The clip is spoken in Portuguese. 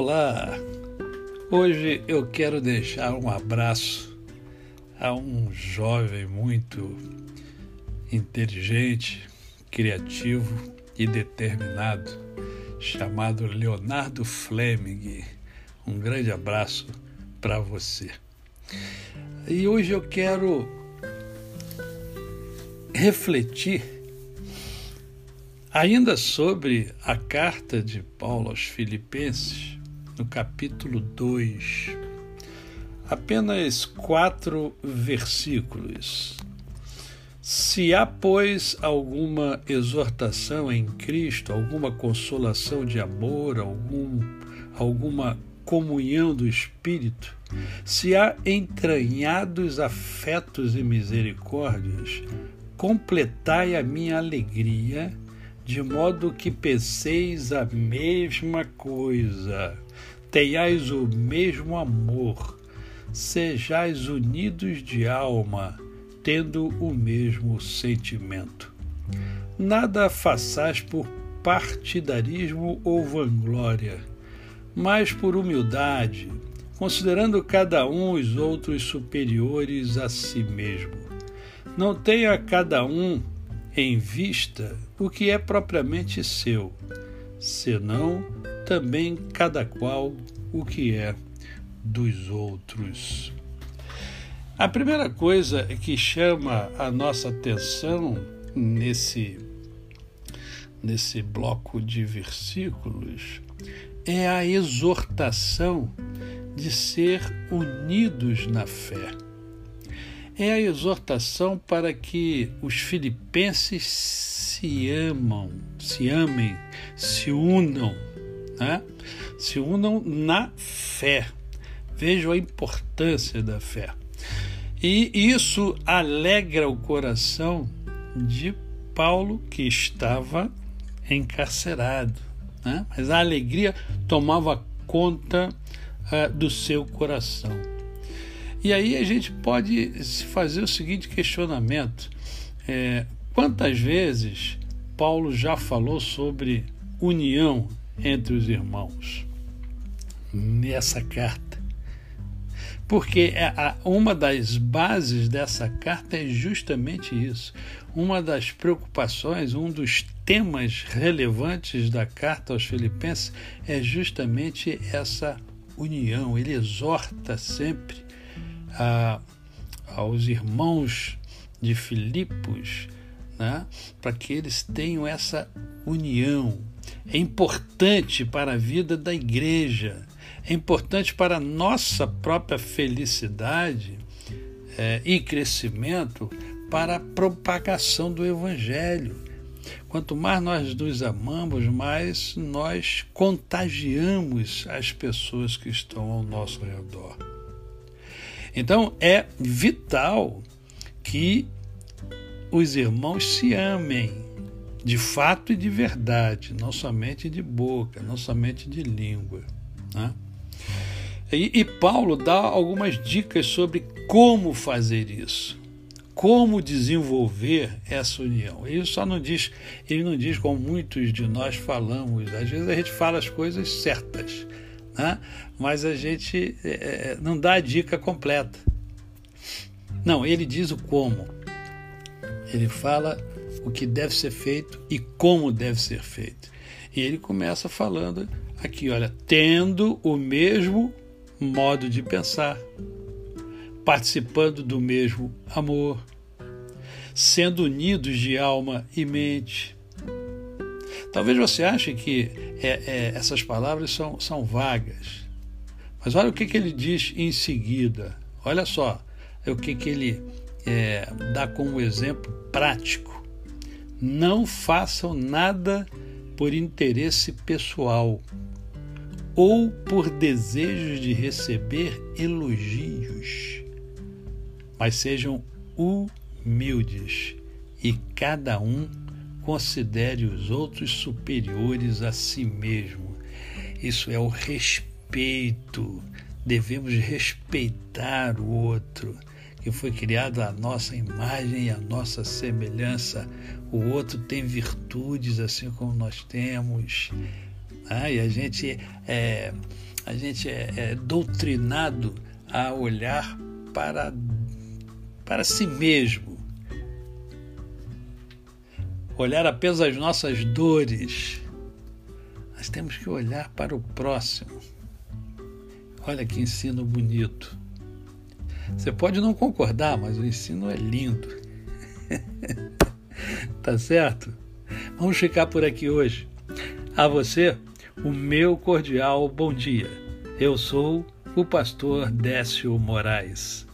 Olá! Hoje eu quero deixar um abraço a um jovem muito inteligente, criativo e determinado, chamado Leonardo Fleming. Um grande abraço para você. E hoje eu quero refletir ainda sobre a carta de Paulo aos Filipenses, no capítulo 2. Apenas quatro versículos. Se há, pois, alguma exortação em Cristo, alguma consolação de amor, algum, alguma comunhão do Espírito, se há entranhados afetos e misericórdias, completai a minha alegria, de modo que penseis a mesma coisa, tenhais o mesmo amor, sejais unidos de alma, tendo o mesmo sentimento. Nada façais por partidarismo ou vanglória, mas por humildade, considerando cada um os outros superiores a si mesmo. Não tenha cada um em vista o que é propriamente seu, senão também cada qual o que é dos outros. A primeira coisa que chama a nossa atenção nesse, nesse bloco de versículos é a exortação de ser unidos na fé. É a exortação para que os filipenses se amam, se amem, se unam, né? se unam na fé. Vejam a importância da fé. E isso alegra o coração de Paulo, que estava encarcerado. Né? Mas a alegria tomava conta uh, do seu coração. E aí a gente pode se fazer o seguinte questionamento: é, quantas vezes Paulo já falou sobre união entre os irmãos nessa carta? Porque é uma das bases dessa carta é justamente isso. Uma das preocupações, um dos temas relevantes da carta aos Filipenses é justamente essa união. Ele exorta sempre a, aos irmãos de Filipos né, para que eles tenham essa união. É importante para a vida da igreja é importante para a nossa própria felicidade é, e crescimento, para a propagação do Evangelho. Quanto mais nós nos amamos, mais nós contagiamos as pessoas que estão ao nosso redor. Então é vital que os irmãos se amem de fato e de verdade, não somente de boca, não somente de língua. Né? E, e Paulo dá algumas dicas sobre como fazer isso, como desenvolver essa união. Ele só não diz, ele não diz como muitos de nós falamos. Às vezes a gente fala as coisas certas, né? mas a gente é, é não dá a dica completa. Não, ele diz o como. Ele fala o que deve ser feito e como deve ser feito. E ele começa falando aqui, olha, tendo o mesmo modo de pensar, participando do mesmo amor, sendo unidos de alma e mente. Talvez você ache que é, é, essas palavras são, são vagas, mas olha o que, que ele diz em seguida. Olha só é o que, que ele é, dá como exemplo prático. Não façam nada por interesse pessoal ou por desejos de receber elogios, mas sejam humildes e cada um considere os outros superiores a si mesmo. Isso é o respeito. Devemos respeitar o outro, que foi criado à nossa imagem e à nossa semelhança. O outro tem virtudes assim como nós temos. Ah, e a gente é, a gente é, é doutrinado a olhar para, para si mesmo, olhar apenas as nossas dores. Nós temos que olhar para o próximo. Olha que ensino bonito. Você pode não concordar, mas o ensino é lindo. tá certo? Vamos ficar por aqui hoje. A você, o meu cordial bom dia. Eu sou o pastor Décio Moraes.